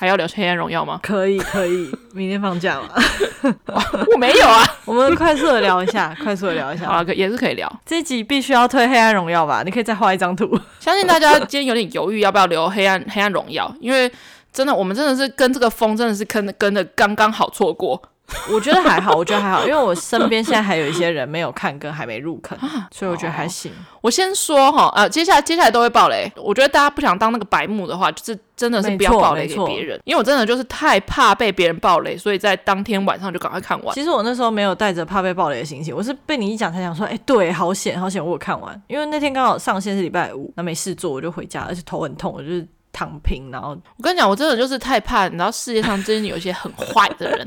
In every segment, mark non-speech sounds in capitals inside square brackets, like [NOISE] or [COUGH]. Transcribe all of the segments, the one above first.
还要聊《黑暗荣耀》吗？可以，可以，[LAUGHS] 明天放假吗？[LAUGHS] 我没有啊，[LAUGHS] 我们快速的聊一下，快速的聊一下，好了，也是可以聊。这一集必须要推《黑暗荣耀》吧？你可以再画一张图。相信大家今天有点犹豫要不要留《黑暗黑暗荣耀》，因为真的，我们真的是跟这个风真的是跟跟的刚刚好错过。[LAUGHS] 我觉得还好，我觉得还好，因为我身边现在还有一些人没有看跟还没入坑，所以我觉得还行。我先说哈，呃，接下来接下来都会爆雷。我觉得大家不想当那个白目的话，就是真的是不要爆雷给别人，因为我真的就是太怕被别人爆雷，所以在当天晚上就赶快看完。其实我那时候没有带着怕被爆雷的心情，我是被你一讲才想说，哎，对，好险好险，我有看完。因为那天刚好上线是礼拜五，那没事做我就回家，而且头很痛，我就是躺平。然后我跟你讲，我真的就是太怕，你知道世界上真的有一些很坏的人。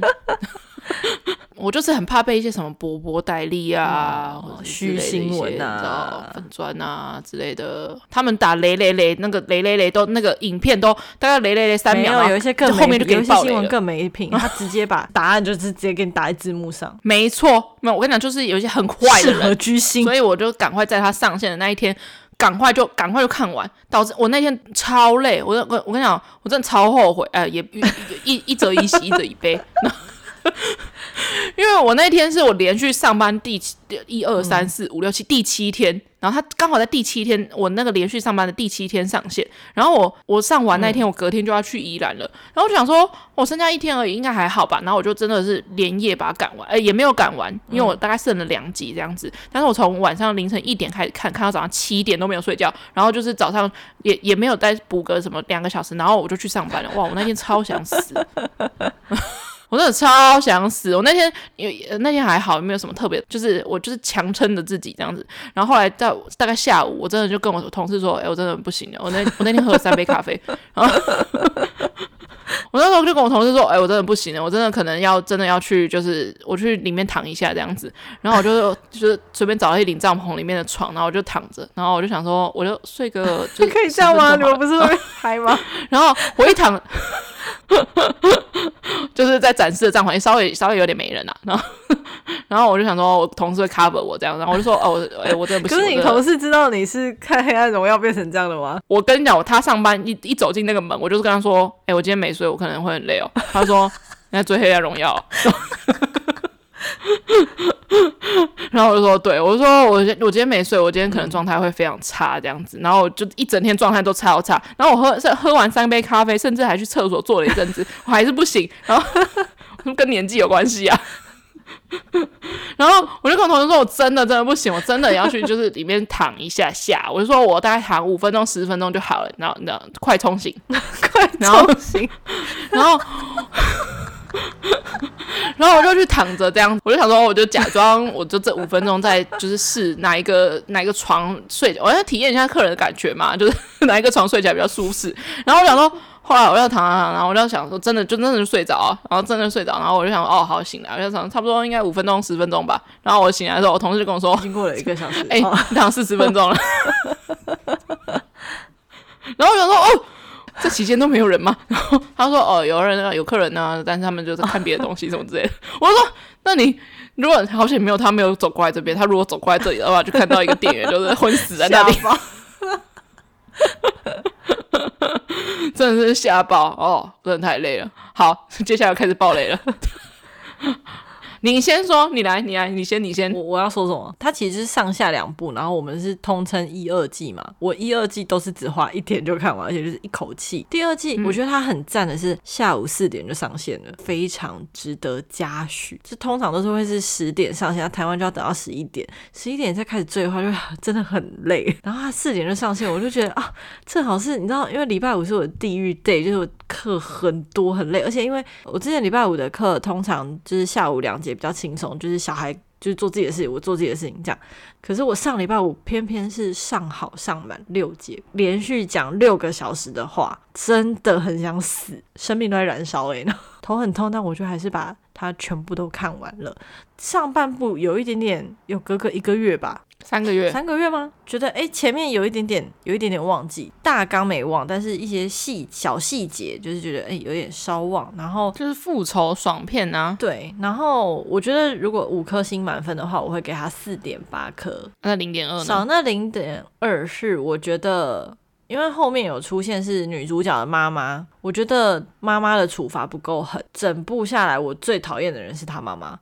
我就是很怕被一些什么波波代理啊、虚、嗯、新闻啊、粉钻啊之类的，他们打雷雷雷，那个雷雷雷都那个影片都大概雷雷雷三秒，有，有一些更后面就给你些新闻更没品，他直接把答案就是直接给你打在字幕上。[LAUGHS] 没错，没有我跟你讲，就是有一些很坏的人，居心，所以我就赶快在他上线的那一天，赶快就赶快就看完，导致我那天超累。我我我跟你讲，我真的超后悔，哎、呃，也一一则一喜，一则一悲。[LAUGHS] [LAUGHS] 因为我那天是我连续上班第七一二三四五六七第七天，然后他刚好在第七天，我那个连续上班的第七天上线，然后我我上完那天，我隔天就要去宜兰了，然后我就想说，我剩下一天而已，应该还好吧，然后我就真的是连夜把它赶完，哎，也没有赶完，因为我大概剩了两集这样子，但是我从晚上凌晨一点开始看，看到早上七点都没有睡觉，然后就是早上也也没有再补个什么两个小时，然后我就去上班了，哇，我那天超想死。[LAUGHS] 我真的超想死！我那天有那天还好，没有什么特别，就是我就是强撑着自己这样子。然后后来到大概下午，我真的就跟我同事说：“哎、欸，我真的不行了。”我那我那天喝了三杯咖啡，然后我那时候就跟我同事说：“哎、欸，我真的不行了，我真的可能要真的要去，就是我去里面躺一下这样子。”然后我就就是随便找了一顶帐篷里面的床，然后我就躺着，然后我就想说，我就睡个 [LAUGHS] 就可以这样吗？你们不是会嗨吗？[LAUGHS] 然后我一躺。[LAUGHS] 就是在展示的帐篷，稍微稍微有点没人啊，[LAUGHS] 然后然后我就想说，我同事会 cover 我这样，然后我就说，哦，哎、欸，我真的不行。[LAUGHS] 可是你同事知道你是看《黑暗荣耀》变成这样的吗？我跟你讲，他上班一一走进那个门，我就是跟他说，哎、欸，我今天没睡，我可能会很累哦。他说，你在追《黑暗荣耀》。[LAUGHS] 然后我就说，对，我就说我我今天没睡，我今天可能状态会非常差这样子，然后我就一整天状态都超差。然后我喝喝完三杯咖啡，甚至还去厕所坐了一阵子，[LAUGHS] 我还是不行。然后 [LAUGHS] 跟年纪有关系啊。然后我就跟我同学说，我真的真的不行，我真的要去就是里面躺一下下。我就说我大概躺五分钟十分钟就好了，然后然后快冲醒，快冲醒，然后。然后 [LAUGHS] 我就去躺着，这样我就想说，我就假装，我就这五分钟在就是试哪一个哪一个床睡，我要体验一下客人的感觉嘛，[LAUGHS] 就是哪一个床睡起来比较舒适。然后我想说，后来我要躺躺躺，然后我就想说，真的就真的就睡着，然后真的睡着，然后我就想，哦，好醒了，我就想差不多应该五分钟十分钟吧。然后我醒来的时候，我同事就跟我说，经过了一个小时，哎、欸，你躺四十分钟了。[LAUGHS] 然后我想说，哦。这期间都没有人吗？[LAUGHS] 然后他说：“哦，有人啊，有客人啊，但是他们就是看别的东西什么之类的。”我说：“那你如果好险没有他没有走过来这边，他如果走过来这里的话，就看到一个店员就是昏死在那里，真的是吓爆哦，真的太累了。好，接下来开始爆雷了。”你先说，你来，你来，你先，你先。我我要说什么？它其实是上下两部，然后我们是通称一二季嘛。我一二季都是只花一天就看完，而且就是一口气。第二季我觉得它很赞的是下午四点就上线了，非常值得嘉许。这通常都是会是十点上线，台湾就要等到十一点，十一点再开始追的话，就真的很累。然后它四点就上线，我就觉得啊，正好是你知道，因为礼拜五是我的地狱 day，就是我课很多很累，而且因为我之前礼拜五的课通常就是下午两节。比较轻松，就是小孩就是做自己的事情，我做自己的事情这样。可是我上礼拜五偏偏是上好上满六节，连续讲六个小时的话，真的很想死，生命都在燃烧诶，头很痛，但我就还是把它全部都看完了。上半部有一点点，有隔个一个月吧。三个月，三个月吗？觉得哎，前面有一点点，有一点点忘记，大纲没忘，但是一些细小细节，就是觉得哎，有点稍忘。然后就是复仇爽片啊，对。然后我觉得如果五颗星满分的话，我会给他四点八颗。那零点二呢？少那零点二是我觉得。因为后面有出现是女主角的妈妈，我觉得妈妈的处罚不够狠。整部下来，我最讨厌的人是她妈妈，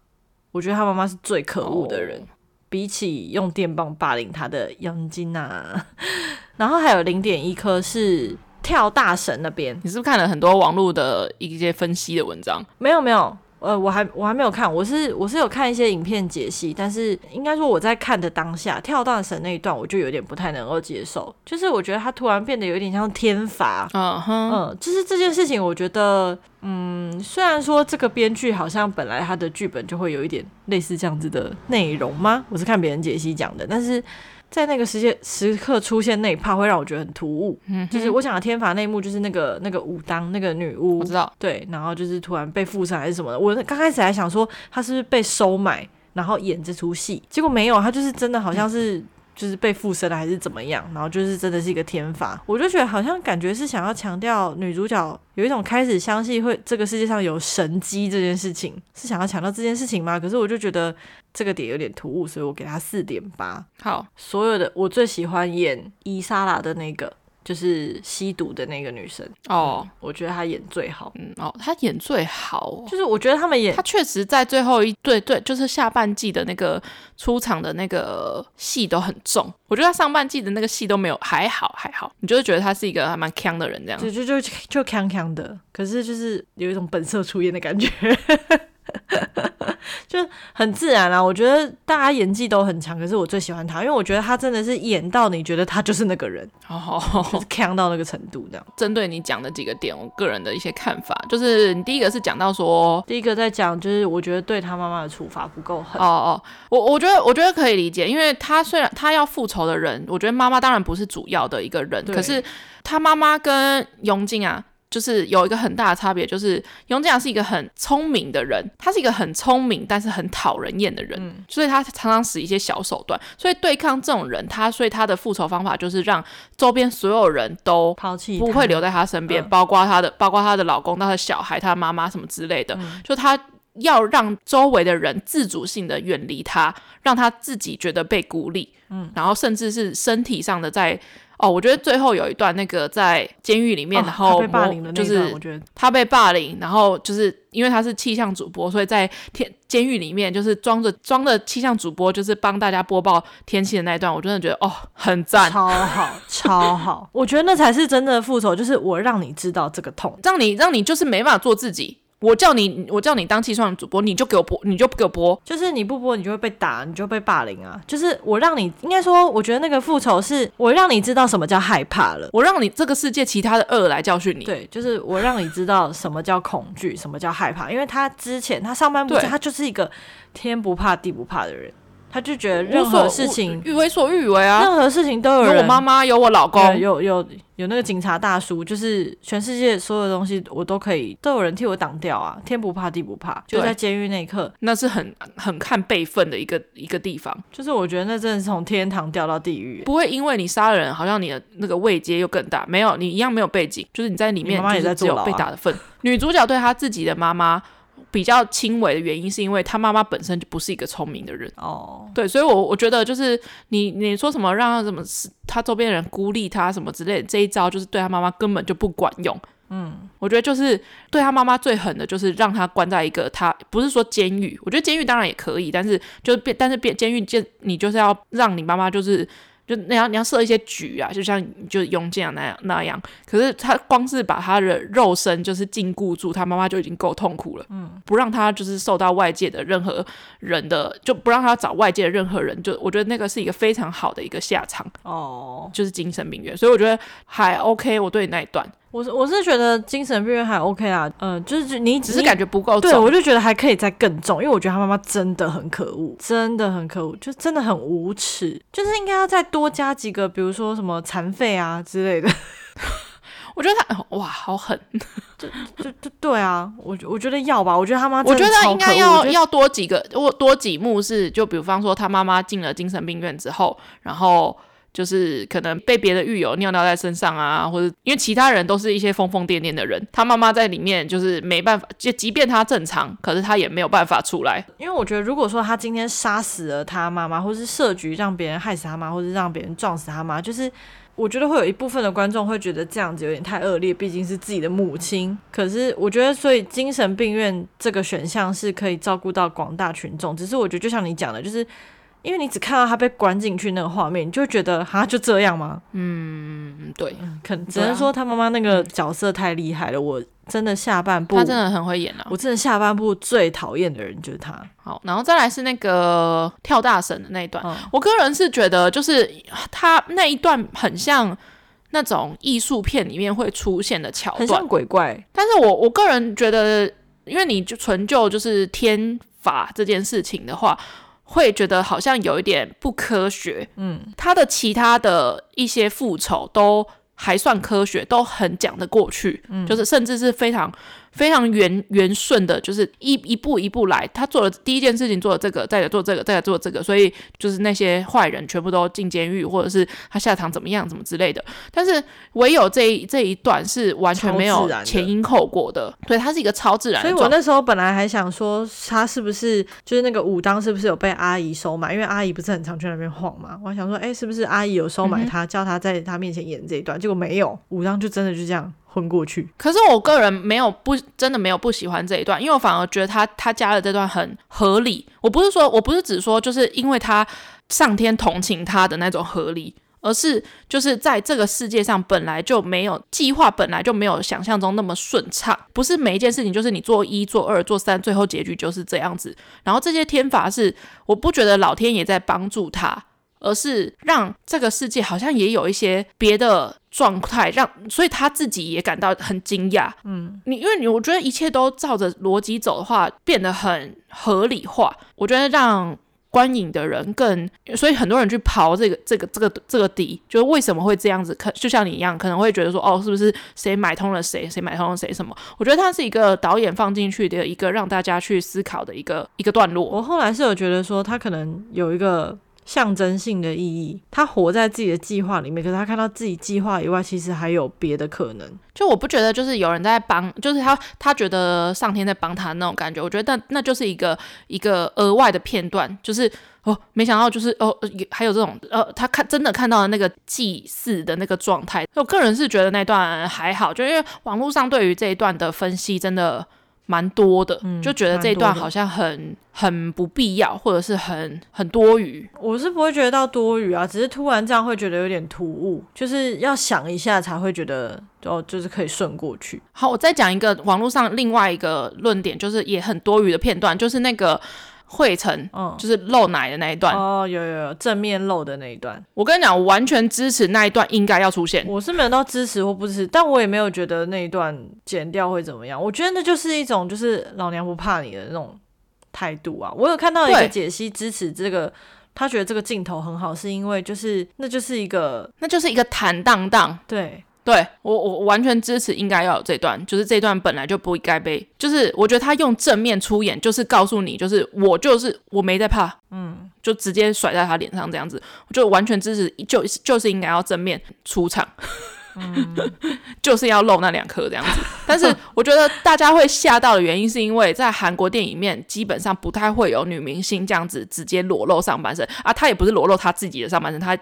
我觉得她妈妈是最可恶的人，oh. 比起用电棒霸凌他的杨金呐，[LAUGHS] 然后还有零点一颗是跳大神那边。你是不是看了很多网络的一些分析的文章？没有，没有。呃，我还我还没有看，我是我是有看一些影片解析，但是应该说我在看的当下，跳大神那一段我就有点不太能够接受，就是我觉得他突然变得有点像天罚，嗯哼，嗯，就是这件事情，我觉得，嗯，虽然说这个编剧好像本来他的剧本就会有一点类似这样子的内容吗？我是看别人解析讲的，但是。在那个时间时刻出现那一趴会让我觉得很突兀，嗯，就是我想的天罚那一幕，就是那个那个武当那个女巫，我知道，对，然后就是突然被附身还是什么的，我刚开始还想说她是不是被收买，然后演这出戏，结果没有，她就是真的好像是。嗯就是被附身了还是怎么样，然后就是真的是一个天罚，我就觉得好像感觉是想要强调女主角有一种开始相信会这个世界上有神机这件事情，是想要强调这件事情吗？可是我就觉得这个点有点突兀，所以我给他四点八。好，所有的我最喜欢演伊莎拉的那个。就是吸毒的那个女生。哦，我觉得她演最好，嗯哦，她演最好，就是我觉得他们演，她确实在最后一对对，就是下半季的那个出场的那个戏都很重，我觉得她上半季的那个戏都没有，还好还好，你就是觉得她是一个还蛮强的人这样，就就就就强强的，可是就是有一种本色出演的感觉。[LAUGHS] 就很自然啊，我觉得大家演技都很强，可是我最喜欢他，因为我觉得他真的是演到你觉得他就是那个人，哦，就是强到那个程度这样。针对你讲的几个点，我个人的一些看法，就是你第一个是讲到说，第一个在讲就是我觉得对他妈妈的处罚不够狠。哦哦，我我觉得我觉得可以理解，因为他虽然他要复仇的人，我觉得妈妈当然不是主要的一个人，可是他妈妈跟永靖啊。就是有一个很大的差别，就是雍正是一个很聪明的人，他是一个很聪明但是很讨人厌的人，嗯，所以他常常使一些小手段，所以对抗这种人，他所以他的复仇方法就是让周边所有人都抛弃，不会留在他身边，包括他的，包括他的老公、他的小孩、他的妈妈什么之类的，嗯，就他要让周围的人自主性的远离他，让他自己觉得被孤立，嗯，然后甚至是身体上的在。哦，我觉得最后有一段那个在监狱里面，哦、然后被霸凌的那段，我觉得他被霸凌，然后就是因为他是气象主播，所以在天监狱里面就是装着装着气象主播，就是帮大家播报天气的那一段，我真的觉得哦，很赞，超好，超好，[LAUGHS] 我觉得那才是真的复仇，就是我让你知道这个痛，让你让你就是没办法做自己。我叫你，我叫你当气象主播，你就给我播，你就不给我播，就是你不播，你就会被打，你就会被霸凌啊！就是我让你，应该说，我觉得那个复仇是我让你知道什么叫害怕了，我让你这个世界其他的恶来教训你。对，就是我让你知道什么叫恐惧，什么叫害怕，因为他之前他上半部他就是一个天不怕地不怕的人。他就觉得任何事情欲为所欲为啊，任何事情都有人，有我妈妈，有我老公，有有有那个警察大叔，就是全世界所有的东西我都可以，都有人替我挡掉啊！天不怕地不怕，就在监狱那一刻，那是很很看辈分的一个一个地方。就是我觉得那真的是从天堂掉到地狱，不会因为你杀了人，好像你的那个位阶又更大。没有，你一样没有背景，就是你在里面，妈妈也在只有被打的份。女主角对她自己的妈妈。比较轻微的原因是因为他妈妈本身就不是一个聪明的人哦，oh. 对，所以我我觉得就是你你说什么让他什么他周边的人孤立他什么之类的这一招就是对他妈妈根本就不管用，嗯，我觉得就是对他妈妈最狠的就是让他关在一个他不是说监狱，我觉得监狱当然也可以，但是就变但是变监狱就你就是要让你妈妈就是。就你要，你要设一些局啊，就像就雍这样那样那样。可是他光是把他的肉身就是禁锢住，他妈妈就已经够痛苦了。嗯，不让他就是受到外界的任何人的，就不让他找外界的任何人。就我觉得那个是一个非常好的一个下场。哦，就是精神病院，所以我觉得还 OK。我对你那一段。我是我是觉得精神病院还 OK 啊，嗯、呃，就是你只是感觉不够重，对，我就觉得还可以再更重，因为我觉得他妈妈真的很可恶，真的很可恶，就真的很无耻，就是应该要再多加几个，比如说什么残废啊之类的。[LAUGHS] 我觉得他哇，好狠，就就就对啊，我我觉得要吧，我觉得他妈，我觉得应该要要多几个，或多几幕是，就比方说他妈妈进了精神病院之后，然后。就是可能被别的狱友尿尿在身上啊，或者因为其他人都是一些疯疯癫癫的人，他妈妈在里面就是没办法，就即便他正常，可是他也没有办法出来。因为我觉得，如果说他今天杀死了他妈妈，或是设局让别人害死他妈，或是让别人撞死他妈，就是我觉得会有一部分的观众会觉得这样子有点太恶劣，毕竟是自己的母亲。可是我觉得，所以精神病院这个选项是可以照顾到广大群众。只是我觉得，就像你讲的，就是。因为你只看到他被关进去那个画面，你就觉得哈就这样吗？嗯，对，可只能说他妈妈那个角色太厉害了。啊、我真的下半部他真的很会演啊！我真的下半部最讨厌的人就是他。好，然后再来是那个跳大神的那一段，嗯、我个人是觉得就是他那一段很像那种艺术片里面会出现的桥段，很像鬼怪。但是我我个人觉得，因为你就纯就就是天法这件事情的话。会觉得好像有一点不科学，嗯，他的其他的一些复仇都还算科学，都很讲得过去，嗯，就是甚至是非常。非常圆圆顺的，就是一一步一步来。他做了第一件事情，做了这个，再来做这个，再来做这个，所以就是那些坏人全部都进监狱，或者是他下场怎么样，怎么之类的。但是唯有这一这一段是完全没有前因后果的，对，它是一个超自然的。所以我那时候本来还想说，他是不是就是那个武当是不是有被阿姨收买？因为阿姨不是很常去那边晃嘛。我还想说，哎、欸，是不是阿姨有收买他，嗯、叫他在他面前演这一段？结果没有，武当就真的就这样。昏过去，可是我个人没有不真的没有不喜欢这一段，因为我反而觉得他他加的这段很合理。我不是说我不是只说就是因为他上天同情他的那种合理，而是就是在这个世界上本来就没有计划，本来就没有想象中那么顺畅。不是每一件事情就是你做一做二做三，最后结局就是这样子。然后这些天罚是我不觉得老天爷在帮助他。而是让这个世界好像也有一些别的状态，让所以他自己也感到很惊讶。嗯，你因为你我觉得一切都照着逻辑走的话，变得很合理化。我觉得让观影的人更，所以很多人去刨这个这个这个这个底，就是为什么会这样子？可就像你一样，可能会觉得说，哦，是不是谁买通了谁？谁买通了谁？什么？我觉得它是一个导演放进去的一个让大家去思考的一个一个段落。我后来是有觉得说，他可能有一个。象征性的意义，他活在自己的计划里面，可是他看到自己计划以外，其实还有别的可能。就我不觉得，就是有人在帮，就是他他觉得上天在帮他那种感觉。我觉得那那就是一个一个额外的片段，就是哦，没想到就是哦，还有这种呃，他看真的看到了那个祭祀的那个状态。我个人是觉得那段还好，就因为网络上对于这一段的分析真的。蛮多的，就觉得这一段好像很很不必要，或者是很很多余。我是不会觉得到多余啊，只是突然这样会觉得有点突兀，就是要想一下才会觉得哦，就是可以顺过去。好，我再讲一个网络上另外一个论点，就是也很多余的片段，就是那个。惠成，嗯，就是露奶的那一段哦，有有有正面露的那一段。我跟你讲，我完全支持那一段应该要出现。我是没有到支持或不支持，但我也没有觉得那一段剪掉会怎么样。我觉得那就是一种就是老娘不怕你的那种态度啊。我有看到一个解析支持这个，他觉得这个镜头很好，是因为就是那就是一个那就是一个坦荡荡，对。对我，我完全支持，应该要有这段，就是这段本来就不应该被，就是我觉得他用正面出演，就是告诉你，就是我就是我没在怕，嗯，就直接甩在他脸上这样子，我就完全支持，就就是应该要正面出场，嗯，[LAUGHS] 就是要露那两颗这样子。但是我觉得大家会吓到的原因，是因为在韩国电影里面，基本上不太会有女明星这样子直接裸露上半身啊，她也不是裸露她自己的上半身，她。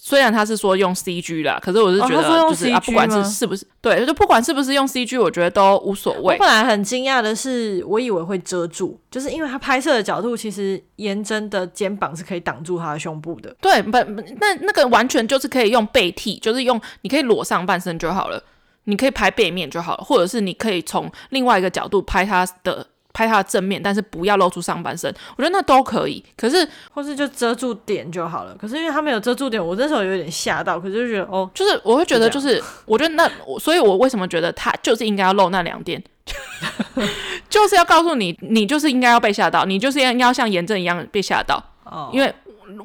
虽然他是说用 CG 啦，可是我是觉得就是、哦、啊，不管是是不是对，就不管是不是用 CG，我觉得都无所谓。我本来很惊讶的是，我以为会遮住，就是因为他拍摄的角度，其实颜真的肩膀是可以挡住他的胸部的。对，不，那那个完全就是可以用背替，就是用你可以裸上半身就好了，你可以拍背面就好了，或者是你可以从另外一个角度拍他的。拍他的正面，但是不要露出上半身，我觉得那都可以。可是，或是就遮住点就好了。可是因为他没有遮住点，我那时候有点吓到。可是就觉得哦，就是我会觉得，就是我觉得那，所以我为什么觉得他就是应该要露那两点，[LAUGHS] 就是要告诉你，你就是应该要被吓到，你就是要要像严正一样被吓到。哦，因为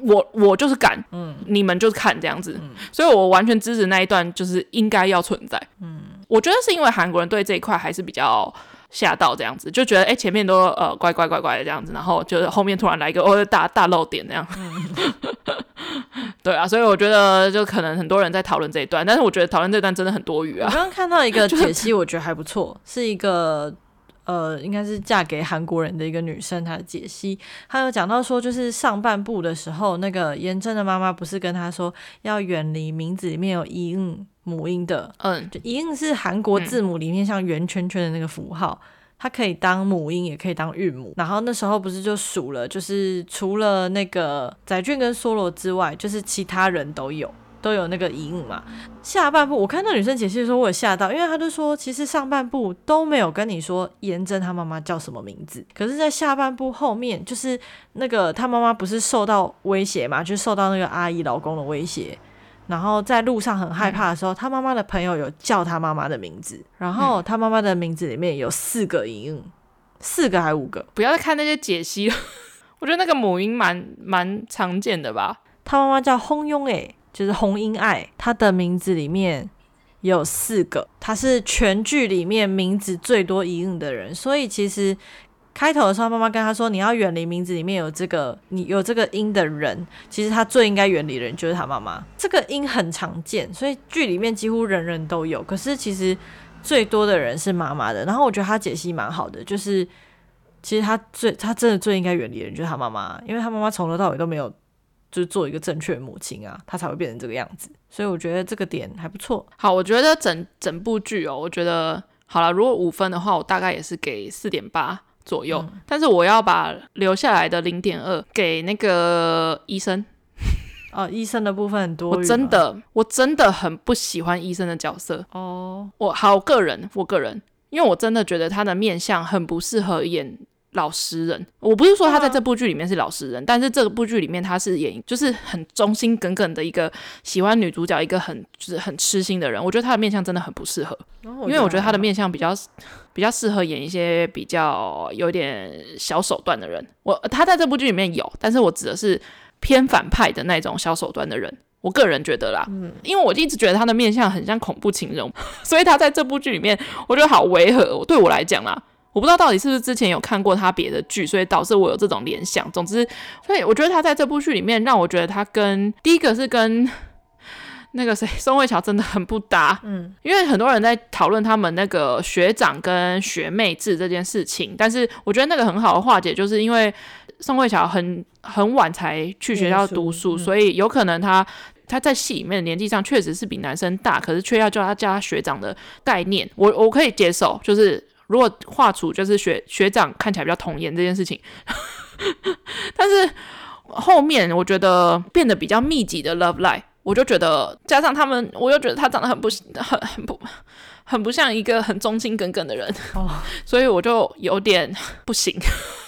我我就是敢，嗯，你们就是看这样子，嗯，所以我完全支持那一段，就是应该要存在。嗯，我觉得是因为韩国人对这一块还是比较。吓到这样子，就觉得哎、欸，前面都呃乖乖乖乖的这样子，然后就是后面突然来一个哦大大漏点那样，嗯、[LAUGHS] 对啊，所以我觉得就可能很多人在讨论这一段，但是我觉得讨论这段真的很多余啊。我刚刚看到一个 [LAUGHS] 解析，我觉得还不错，就是、是一个呃，应该是嫁给韩国人的一个女生，她的解析，她有讲到说，就是上半部的时候，那个严正的妈妈不是跟她说要远离名字里面有一音母音的，嗯，就一音是韩国字母里面像圆圈圈的那个符号。嗯它可以当母音，也可以当韵母。然后那时候不是就数了，就是除了那个载俊跟梭罗之外，就是其他人都有都有那个一音嘛。下半部我看到女生解析的时候，我有吓到，因为她就说，其实上半部都没有跟你说颜真她妈妈叫什么名字，可是，在下半部后面，就是那个她妈妈不是受到威胁嘛，就受到那个阿姨老公的威胁。然后在路上很害怕的时候，嗯、他妈妈的朋友有叫他妈妈的名字，然后他妈妈的名字里面有四个音，四个还是五个？不要再看那些解析了，[LAUGHS] 我觉得那个母音蛮蛮常见的吧。他妈妈叫洪庸诶，就是洪英爱，他的名字里面有四个，他是全剧里面名字最多音的人，所以其实。开头的时候，妈妈跟他说：“你要远离名字里面有这个，你有这个音的人，其实他最应该远离的人就是他妈妈。这个音很常见，所以剧里面几乎人人都有。可是其实最多的人是妈妈的。然后我觉得他解析蛮好的，就是其实他最他真的最应该远离的人就是他妈妈，因为他妈妈从头到尾都没有就是做一个正确的母亲啊，他才会变成这个样子。所以我觉得这个点还不错。好，我觉得整整部剧哦，我觉得好了。如果五分的话，我大概也是给四点八。”左右，嗯、但是我要把留下来的零点二给那个医生。哦，医生的部分很多，我真的我真的很不喜欢医生的角色。哦，我好个人，我个人，因为我真的觉得他的面相很不适合演老实人。我不是说他在这部剧里面是老实人，啊、但是这部剧里面他是演就是很忠心耿耿的一个喜欢女主角，一个很就是很痴心的人。我觉得他的面相真的很不适合，哦、因为我觉得他的面相比较。比较适合演一些比较有点小手段的人。我他在这部剧里面有，但是我指的是偏反派的那种小手段的人。我个人觉得啦，嗯，因为我一直觉得他的面相很像恐怖情人，[LAUGHS] 所以他在这部剧里面我觉得好违和。对我来讲啦，我不知道到底是不是之前有看过他别的剧，所以导致我有这种联想。总之，所以我觉得他在这部剧里面让我觉得他跟第一个是跟。那个谁，宋慧乔真的很不搭，嗯，因为很多人在讨论他们那个学长跟学妹制这件事情，但是我觉得那个很好的化解，就是因为宋慧乔很很晚才去学校读书，嗯、所以有可能他他在戏里面的年纪上确实是比男生大，可是却要叫他叫他学长的概念，我我可以接受，就是如果画出就是学学长看起来比较童颜这件事情，[LAUGHS] 但是后面我觉得变得比较密集的 love life。我就觉得，加上他们，我又觉得他长得很不很很不很不像一个很忠心耿耿的人，哦，[LAUGHS] 所以我就有点不行。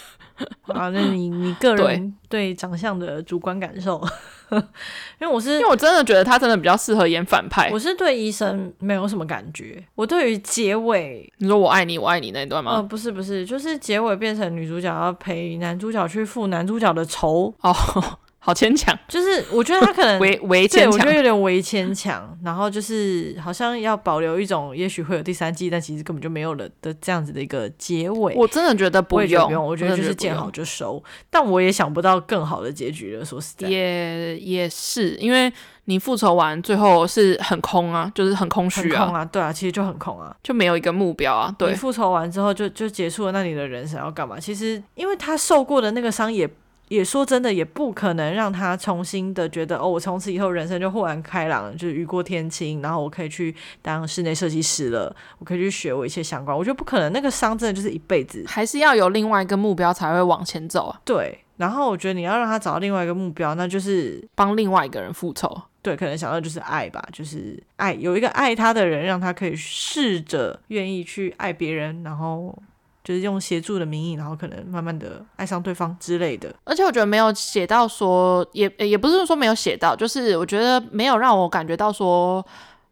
[LAUGHS] 啊，那你你个人对长相的主观感受？[LAUGHS] 因为我是因为我真的觉得他真的比较适合演反派。我是对医生没有什么感觉。我对于结尾，你说我爱你，我爱你那一段吗？呃，不是不是，就是结尾变成女主角要陪男主角去付男主角的仇哦。好牵强，就是我觉得他可能 [LAUGHS] 围围牵强，我觉得有点围牵强，然后就是好像要保留一种，也许会有第三季，但其实根本就没有了的这样子的一个结尾。我真的觉得不用，不用，我觉得就是见好就收。但我也想不到更好的结局了，说实在，也也是，因为你复仇完最后是很空啊，就是很空虚啊，空啊，对啊，其实就很空啊，就没有一个目标啊。对，你复仇完之后就就结束了，那你的人生要干嘛？其实因为他受过的那个伤也。也说真的，也不可能让他重新的觉得哦，我从此以后人生就豁然开朗，就是雨过天晴，然后我可以去当室内设计师了，我可以去学我一切相关。我觉得不可能，那个伤真的就是一辈子，还是要有另外一个目标才会往前走啊。对，然后我觉得你要让他找到另外一个目标，那就是帮另外一个人复仇。对，可能想到就是爱吧，就是爱，有一个爱他的人，让他可以试着愿意去爱别人，然后。就是用协助的名义，然后可能慢慢的爱上对方之类的。而且我觉得没有写到说，也也不是说没有写到，就是我觉得没有让我感觉到说，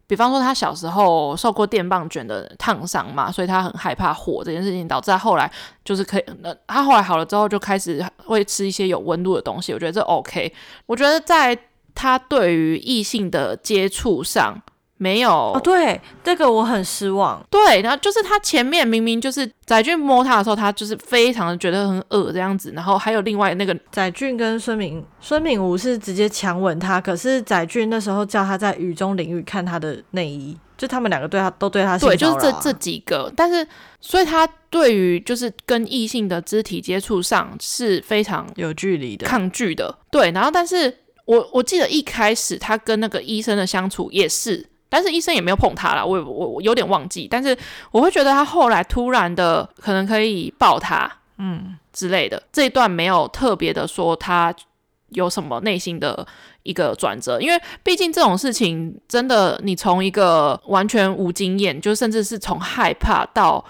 比方说他小时候受过电棒卷的烫伤嘛，所以他很害怕火这件事情，导致他后来就是可以，那他后来好了之后就开始会吃一些有温度的东西。我觉得这 OK。我觉得在他对于异性的接触上。没有哦，对，这个我很失望。对，然后就是他前面明明就是载俊摸他的时候，他就是非常的觉得很恶这样子。然后还有另外那个载俊跟孙敏孙敏吾是直接强吻他，可是载俊那时候叫他在雨中淋雨看他的内衣，就他们两个对他都对他对，就是这这几个，但是所以他对于就是跟异性的肢体接触上是非常有距离的、抗拒的。对，然后但是我我记得一开始他跟那个医生的相处也是，但是医生也没有碰他啦，我我我有点忘记，但是我会觉得他后来突然的可能可以抱他，嗯之类的，这一段没有特别的说他有什么内心的。一个转折，因为毕竟这种事情真的，你从一个完全无经验，就甚至是从害怕到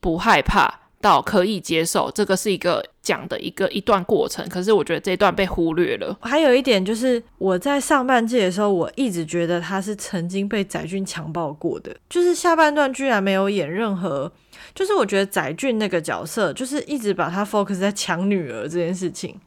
不害怕到可以接受，这个是一个讲的一个一段过程。可是我觉得这一段被忽略了。还有一点就是，我在上半季的时候，我一直觉得他是曾经被载俊强暴过的，就是下半段居然没有演任何，就是我觉得载俊那个角色，就是一直把他 focus 在抢女儿这件事情。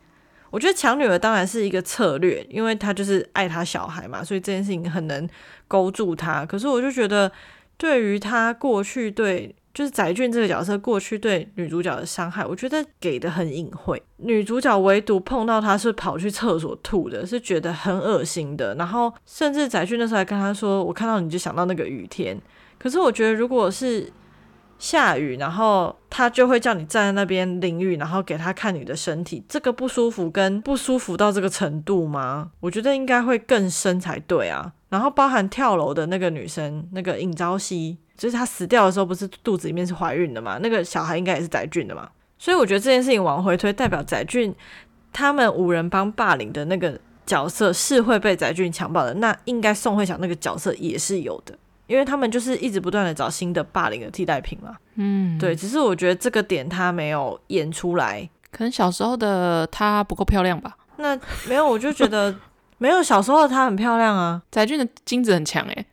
我觉得抢女儿当然是一个策略，因为他就是爱他小孩嘛，所以这件事情很能勾住他。可是我就觉得，对于他过去对就是翟俊这个角色过去对女主角的伤害，我觉得给的很隐晦。女主角唯独碰到他是跑去厕所吐的，是觉得很恶心的。然后甚至翟俊那时候还跟他说：“我看到你就想到那个雨天。”可是我觉得如果是下雨，然后他就会叫你站在那边淋雨，然后给他看你的身体。这个不舒服跟不舒服到这个程度吗？我觉得应该会更深才对啊。然后包含跳楼的那个女生，那个尹朝夕，就是他死掉的时候不是肚子里面是怀孕的嘛？那个小孩应该也是载俊的嘛？所以我觉得这件事情往回推，代表载俊他们五人帮霸凌的那个角色是会被载俊强暴的。那应该宋慧乔那个角色也是有的。因为他们就是一直不断的找新的霸凌的替代品嘛，嗯，对，只是我觉得这个点他没有演出来，可能小时候的她不够漂亮吧。那没有，我就觉得没有小时候的她很漂亮啊。载俊的精子很强哎，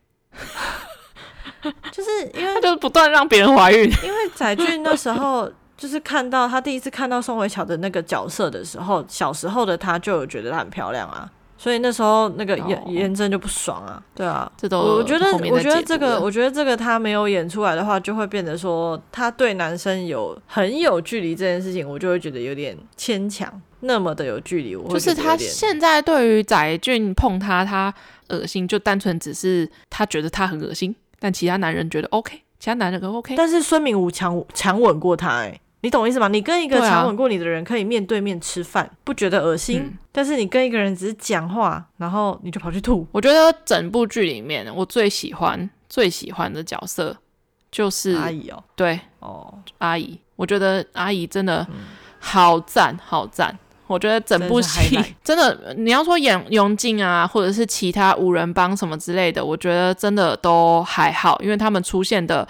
[LAUGHS] 就是因为他就是不断让别人怀孕。[LAUGHS] 因为载俊那时候就是看到他第一次看到宋慧乔的那个角色的时候，小时候的他就有觉得她很漂亮啊。所以那时候那个颜颜真就不爽啊，对啊，这都我觉得我觉得这个我觉得这个他没有演出来的话，就会变得说他对男生有很有距离这件事情，我就会觉得有点牵强，那么的有距离。我就是他现在对于载俊碰他，他恶心，就单纯只是他觉得他很恶心，但其他男人觉得 OK，其他男人都 OK。但是孙明武强强吻过他，欸，哎。你懂我意思吗？你跟一个强吻过你的人可以面对面吃饭，啊、不觉得恶心？嗯、但是你跟一个人只是讲话，然后你就跑去吐。我觉得整部剧里面，我最喜欢最喜欢的角色就是阿姨哦。对哦，阿姨，我觉得阿姨真的好赞好赞。我觉得整部戏 [LAUGHS] 真的，你要说演永靖啊，或者是其他五人帮什么之类的，我觉得真的都还好，因为他们出现的。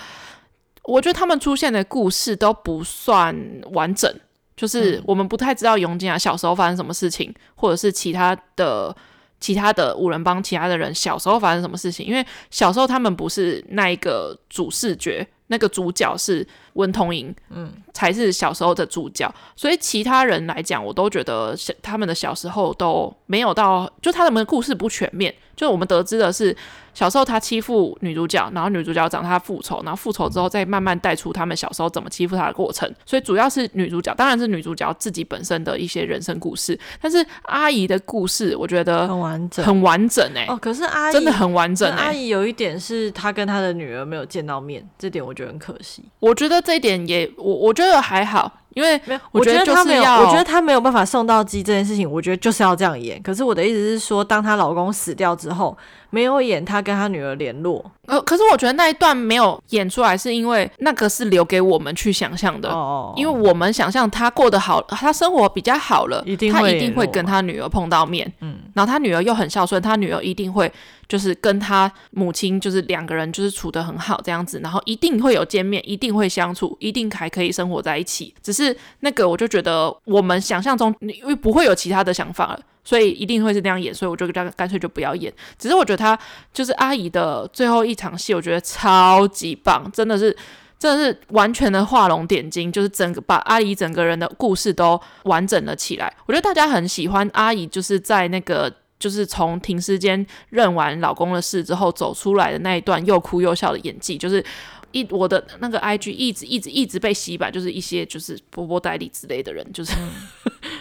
我觉得他们出现的故事都不算完整，就是我们不太知道永靖啊小时候发生什么事情，或者是其他的其他的五人帮其他的人小时候发生什么事情，因为小时候他们不是那一个主视觉，那个主角是温通莹，嗯，才是小时候的主角，所以其他人来讲，我都觉得小他们的小时候都没有到，就他们的故事不全面，就我们得知的是。小时候他欺负女主角，然后女主角找他复仇，然后复仇之后再慢慢带出他们小时候怎么欺负他的过程。所以主要是女主角，当然是女主角自己本身的一些人生故事。但是阿姨的故事，我觉得很完整，很完整哎、欸。哦，可是阿姨真的很完整、欸。阿姨有一点是她跟她的女儿没有见到面，这点我觉得很可惜。我觉得这一点也我我觉得还好。因为我觉得他没有，我觉得她没有办法送到机这件事情，我觉得就是要这样演。可是我的意思是说，当她老公死掉之后，没有演他跟他女儿联络。呃，可是我觉得那一段没有演出来，是因为那个是留给我们去想象的。哦，因为我们想象他过得好，他生活比较好了，一定他一定会跟他女儿碰到面。嗯，然后他女儿又很孝顺，他女儿一定会就是跟他母亲就是两个人就是处得很好这样子，然后一定会有见面，一定会相处，一定还可以生活在一起。只是那个我就觉得我们想象中，因为不会有其他的想法了。所以一定会是那样演，所以我就干干脆就不要演。只是我觉得他就是阿姨的最后一场戏，我觉得超级棒，真的是真的是完全的画龙点睛，就是整个把阿姨整个人的故事都完整了起来。我觉得大家很喜欢阿姨，就是在那个就是从停尸间认完老公的事之后走出来的那一段又哭又笑的演技，就是一我的那个 IG 一直一直一直被洗版，就是一些就是波波代理之类的人，就是。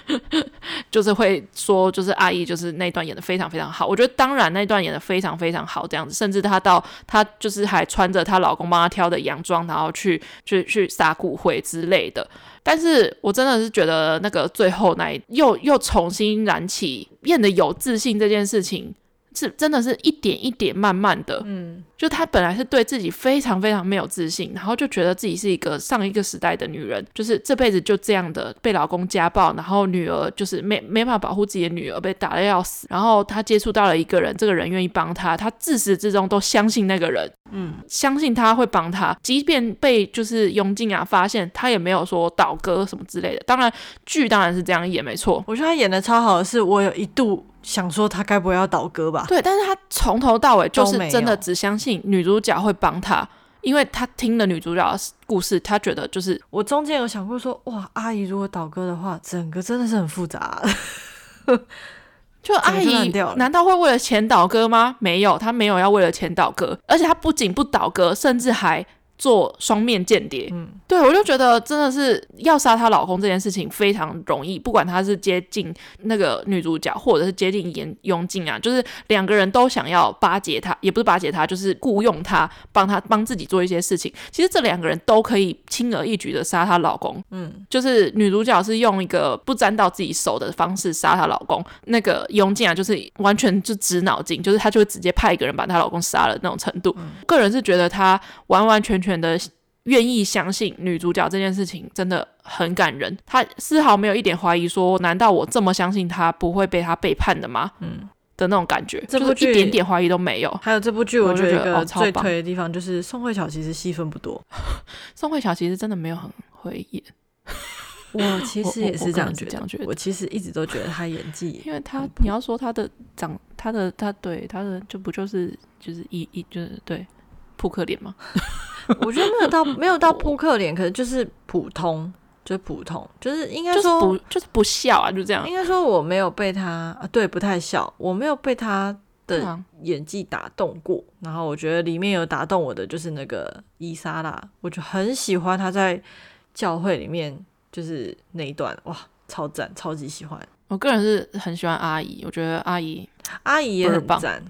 [LAUGHS] 就是会说，就是阿姨就是那段演的非常非常好。我觉得当然那段演的非常非常好，这样子，甚至她到她就是还穿着她老公帮她挑的洋装，然后去去去撒骨灰之类的。但是我真的是觉得那个最后那一又又重新燃起变得有自信这件事情。是真的是一点一点慢慢的，嗯，就她本来是对自己非常非常没有自信，然后就觉得自己是一个上一个时代的女人，就是这辈子就这样的被老公家暴，然后女儿就是没没办法保护自己的女儿被打的要死，然后她接触到了一个人，这个人愿意帮她，她自始至终都相信那个人，嗯，相信他会帮她，即便被就是雍静雅发现，她也没有说倒戈什么之类的。当然剧当然是这样演没错，我觉得她演的超好的是，我有一度。想说他该不会要倒戈吧？对，但是他从头到尾就是真的只相信女主角会帮他，因为他听了女主角的故事，他觉得就是我中间有想过说，哇，阿姨如果倒戈的话，整个真的是很复杂。[LAUGHS] 就阿姨难道会为了钱倒戈吗？没有，他没有要为了钱倒戈，而且他不仅不倒戈，甚至还。做双面间谍，嗯，对，我就觉得真的是要杀她老公这件事情非常容易，不管她是接近那个女主角，或者是接近严雍静啊，就是两个人都想要巴结她，也不是巴结她，就是雇佣她，帮她帮自己做一些事情。其实这两个人都可以轻而易举的杀她老公，嗯，就是女主角是用一个不沾到自己手的方式杀她老公，那个雍静啊，就是完全就直脑筋，就是她就会直接派一个人把她老公杀了那种程度。嗯，个人是觉得她完完全全。的愿意相信女主角这件事情真的很感人，他丝毫没有一点怀疑，说难道我这么相信他不会被他背叛的吗？嗯，的那种感觉，这部剧一点点怀疑都没有。还有这部剧，我觉得一个最推的地方就是宋慧乔其实戏份不多，[LAUGHS] 宋慧乔其实真的没有很会演。我其实也是这样觉得，我其实一直都觉得她演技，因为她你要说她的长，她的她对她的就不就是就是一一就是对扑克脸吗？[LAUGHS] 我觉得没有到没有到扑克脸，可能就是普通，就是普通，就是应该说就是不，就是不笑啊，就这样。应该说我没有被他啊，对，不太笑，我没有被他的演技打动过。嗯、然后我觉得里面有打动我的就是那个伊莎拉，我就很喜欢他在教会里面就是那一段，哇，超赞，超级喜欢。我个人是很喜欢阿姨，我觉得阿姨阿姨也很赞，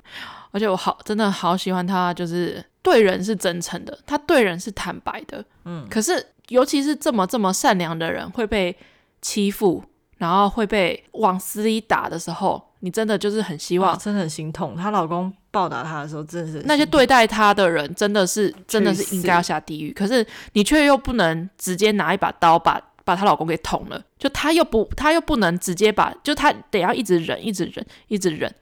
而且我好真的好喜欢她，就是。对人是真诚的，他对人是坦白的，嗯。可是，尤其是这么这么善良的人会被欺负，然后会被往死里打的时候，你真的就是很希望，真的很心痛。她老公暴打她的时候，真的是那些对待她的人，真的是真的是应该要下地狱。可是你却又不能直接拿一把刀把把她老公给捅了，就她又不她又不能直接把，就她得要一直忍，一直忍，一直忍。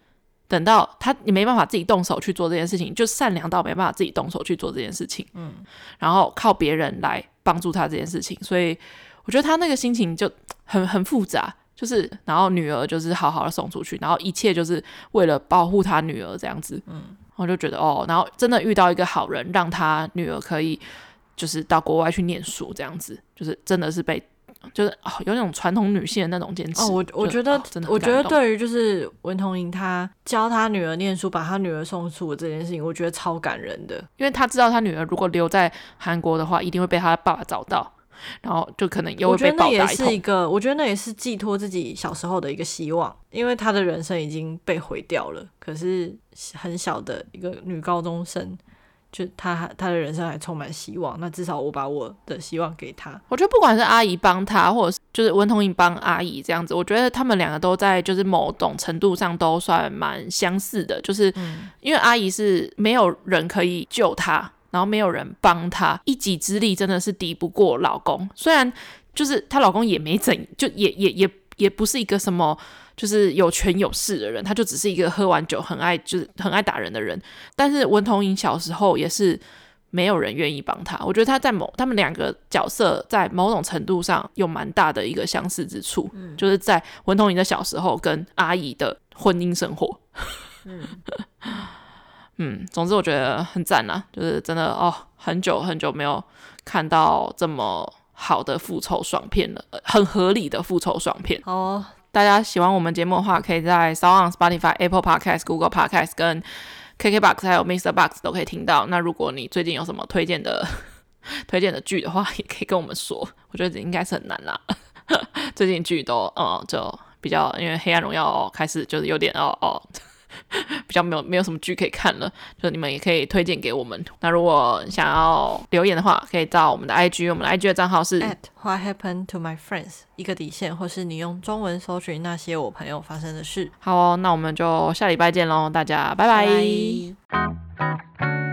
等到他，你没办法自己动手去做这件事情，就善良到没办法自己动手去做这件事情，嗯，然后靠别人来帮助他这件事情，所以我觉得他那个心情就很很复杂，就是然后女儿就是好好的送出去，然后一切就是为了保护他女儿这样子，嗯，我就觉得哦，然后真的遇到一个好人，让他女儿可以就是到国外去念书这样子，就是真的是被。就是哦，有那种传统女性的那种坚持。哦，我我觉得，哦、真的，我觉得对于就是文同珢，她教她女儿念书，把她女儿送出这件事情，我觉得超感人的。因为她知道她女儿如果留在韩国的话，一定会被她爸爸找到，然后就可能又会被暴打一通。我觉得那也是一个，我觉得那也是寄托自己小时候的一个希望，因为他的人生已经被毁掉了。可是很小的一个女高中生。就他他的人生还充满希望，那至少我把我的希望给他。我觉得不管是阿姨帮他，或者是就是文童颖帮阿姨这样子，我觉得他们两个都在就是某种程度上都算蛮相似的。就是因为阿姨是没有人可以救她，然后没有人帮她，一己之力真的是敌不过老公。虽然就是她老公也没怎，就也也也也不是一个什么。就是有权有势的人，他就只是一个喝完酒很爱就是很爱打人的人。但是文同珢小时候也是没有人愿意帮他。我觉得他在某他们两个角色在某种程度上有蛮大的一个相似之处，嗯、就是在文同珢的小时候跟阿姨的婚姻生活。嗯，[LAUGHS] 嗯，总之我觉得很赞呐，就是真的哦，很久很久没有看到这么好的复仇爽片了，很合理的复仇爽片。哦。大家喜欢我们节目的话，可以在 SoundOn、Spotify、Apple Podcast、Google Podcast 跟 KKBox 还有 Mr. Box 都可以听到。那如果你最近有什么推荐的 [LAUGHS] 推荐的剧的话，也可以跟我们说。我觉得这应该是很难啦，[LAUGHS] 最近剧都嗯就比较，因为《黑暗荣耀》哦开始就是有点哦哦。[LAUGHS] 比较没有没有什么剧可以看了，就你们也可以推荐给我们。那如果想要留言的话，可以到我们的 IG，我们的 IG 的账号是 at What happened to my friends 一个底线，或是你用中文搜寻那些我朋友发生的事。好哦，那我们就下礼拜见喽，大家拜拜。拜拜。